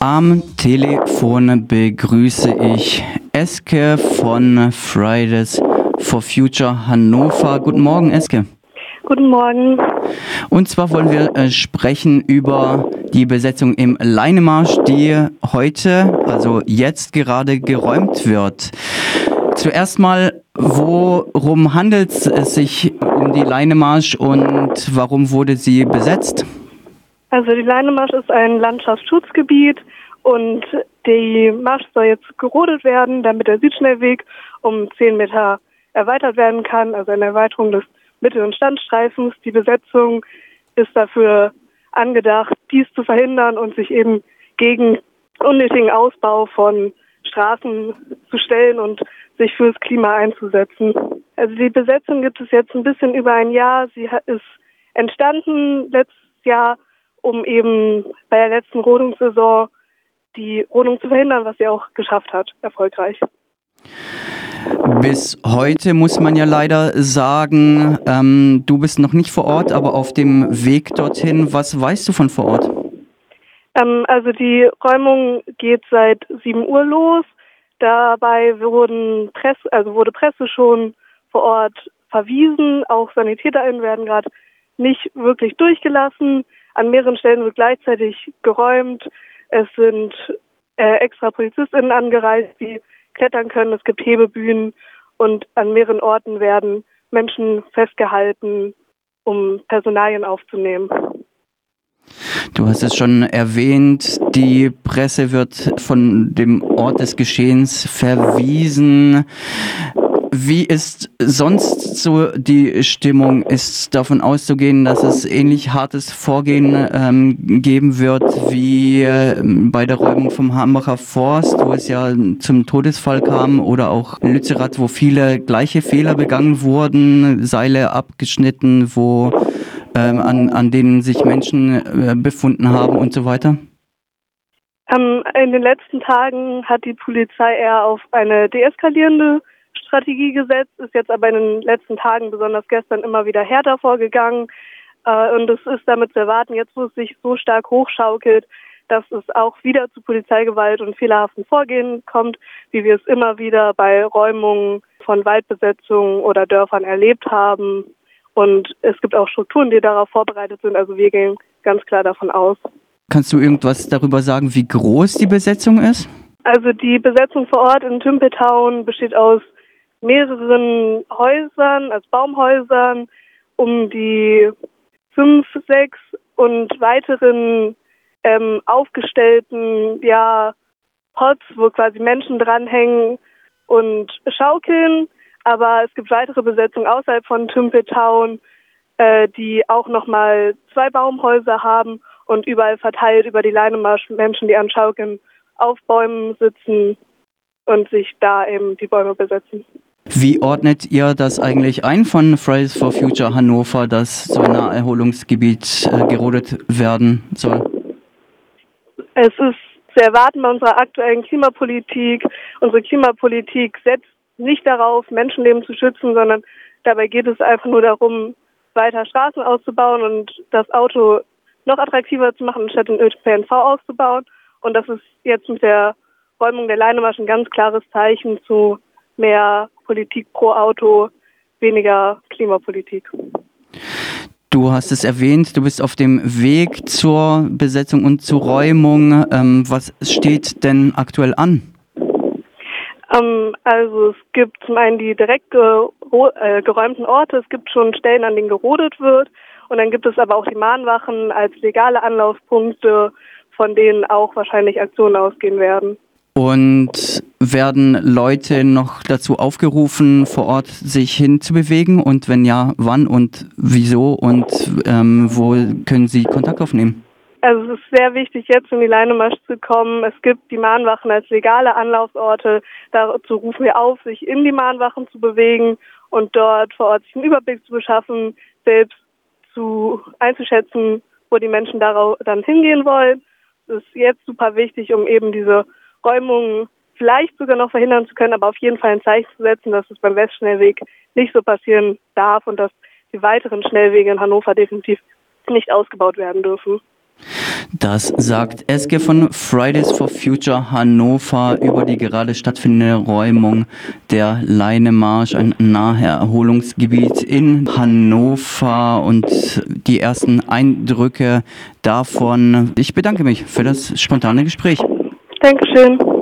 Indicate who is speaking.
Speaker 1: Am Telefon begrüße ich Eske von Fridays for Future Hannover. Guten Morgen, Eske.
Speaker 2: Guten Morgen.
Speaker 1: Und zwar wollen wir äh, sprechen über die Besetzung im Leinemarsch, die heute, also jetzt gerade geräumt wird. Zuerst mal, worum handelt es sich um die Leinemarsch und warum wurde sie besetzt?
Speaker 2: Also die Leinemarsch ist ein Landschaftsschutzgebiet und die Marsch soll jetzt gerodet werden, damit der Südschnellweg um 10 Meter erweitert werden kann, also eine Erweiterung des Mittel- und Standstreifens. Die Besetzung ist dafür angedacht, dies zu verhindern und sich eben gegen unnötigen Ausbau von Straßen zu stellen und sich fürs Klima einzusetzen. Also die Besetzung gibt es jetzt ein bisschen über ein Jahr. Sie ist entstanden letztes Jahr, um eben bei der letzten Rodungssaison die Rodung zu verhindern, was sie auch geschafft hat, erfolgreich.
Speaker 1: Bis heute muss man ja leider sagen, ähm, du bist noch nicht vor Ort, aber auf dem Weg dorthin. Was weißt du von vor Ort?
Speaker 2: Ähm, also die Räumung geht seit 7 Uhr los. Dabei wurden Presse, also wurde Presse schon vor Ort verwiesen. Auch SanitäterInnen werden gerade nicht wirklich durchgelassen. An mehreren Stellen wird gleichzeitig geräumt. Es sind äh, extra PolizistInnen angereist, die klettern können. Es gibt Hebebühnen und an mehreren Orten werden Menschen festgehalten, um Personalien aufzunehmen.
Speaker 1: Du hast es schon erwähnt, die Presse wird von dem Ort des Geschehens verwiesen. Wie ist sonst so die Stimmung? Ist davon auszugehen, dass es ähnlich hartes Vorgehen ähm, geben wird wie äh, bei der Räumung vom Hambacher Forst, wo es ja zum Todesfall kam, oder auch Lützerath, wo viele gleiche Fehler begangen wurden, Seile abgeschnitten, wo ähm, an, an denen sich Menschen äh, befunden haben und so weiter?
Speaker 2: Ähm, in den letzten Tagen hat die Polizei eher auf eine deeskalierende Strategie gesetzt, ist jetzt aber in den letzten Tagen, besonders gestern, immer wieder härter vorgegangen. Äh, und es ist damit zu erwarten, jetzt wo es sich so stark hochschaukelt, dass es auch wieder zu Polizeigewalt und fehlerhaften Vorgehen kommt, wie wir es immer wieder bei Räumungen von Waldbesetzungen oder Dörfern erlebt haben. Und es gibt auch Strukturen, die darauf vorbereitet sind. Also wir gehen ganz klar davon aus.
Speaker 1: Kannst du irgendwas darüber sagen, wie groß die Besetzung ist?
Speaker 2: Also die Besetzung vor Ort in Tümpeltown besteht aus mehreren Häusern, also Baumhäusern, um die fünf, sechs und weiteren ähm, aufgestellten ja, Pots, wo quasi Menschen dranhängen und schaukeln. Aber es gibt weitere Besetzungen außerhalb von Tümpeltown, äh, die auch nochmal zwei Baumhäuser haben und überall verteilt über die Leinemarsch Menschen, die an Schaukeln auf Bäumen sitzen und sich da eben die Bäume besetzen.
Speaker 1: Wie ordnet ihr das eigentlich ein von Fridays for Future Hannover, dass so ein Naherholungsgebiet äh, gerodet werden soll?
Speaker 2: Es ist zu erwarten bei unserer aktuellen Klimapolitik. Unsere Klimapolitik setzt nicht darauf, Menschenleben zu schützen, sondern dabei geht es einfach nur darum, weiter Straßen auszubauen und das Auto noch attraktiver zu machen, statt den ÖPNV auszubauen. Und das ist jetzt mit der Räumung der Leinemarsch ein ganz klares Zeichen zu mehr Politik pro Auto, weniger Klimapolitik.
Speaker 1: Du hast es erwähnt, du bist auf dem Weg zur Besetzung und zur Räumung. Ähm, was steht denn aktuell an?
Speaker 2: Ähm, also es gibt zum einen die direkt äh, geräumten Orte, es gibt schon Stellen, an denen gerodet wird. Und dann gibt es aber auch die Mahnwachen als legale Anlaufpunkte, von denen auch wahrscheinlich Aktionen ausgehen werden.
Speaker 1: Und werden Leute noch dazu aufgerufen, vor Ort sich hinzubewegen? Und wenn ja, wann und wieso und ähm, wo können sie Kontakt aufnehmen?
Speaker 2: Also es ist sehr wichtig, jetzt in die Leinemarsch zu kommen. Es gibt die Mahnwachen als legale Anlaufsorte. Dazu rufen wir auf, sich in die Mahnwachen zu bewegen und dort vor Ort sich einen Überblick zu beschaffen, selbst zu einzuschätzen, wo die Menschen darauf dann hingehen wollen. Das ist jetzt super wichtig, um eben diese Räumungen vielleicht sogar noch verhindern zu können, aber auf jeden Fall ein Zeichen zu setzen, dass es beim Westschnellweg nicht so passieren darf und dass die weiteren Schnellwege in Hannover definitiv nicht ausgebaut werden dürfen.
Speaker 1: Das sagt Eske von Fridays for Future Hannover über die gerade stattfindende Räumung der Leinemarsch, ein Naherholungsgebiet in Hannover und die ersten Eindrücke davon. Ich bedanke mich für das spontane Gespräch.
Speaker 2: Dankeschön.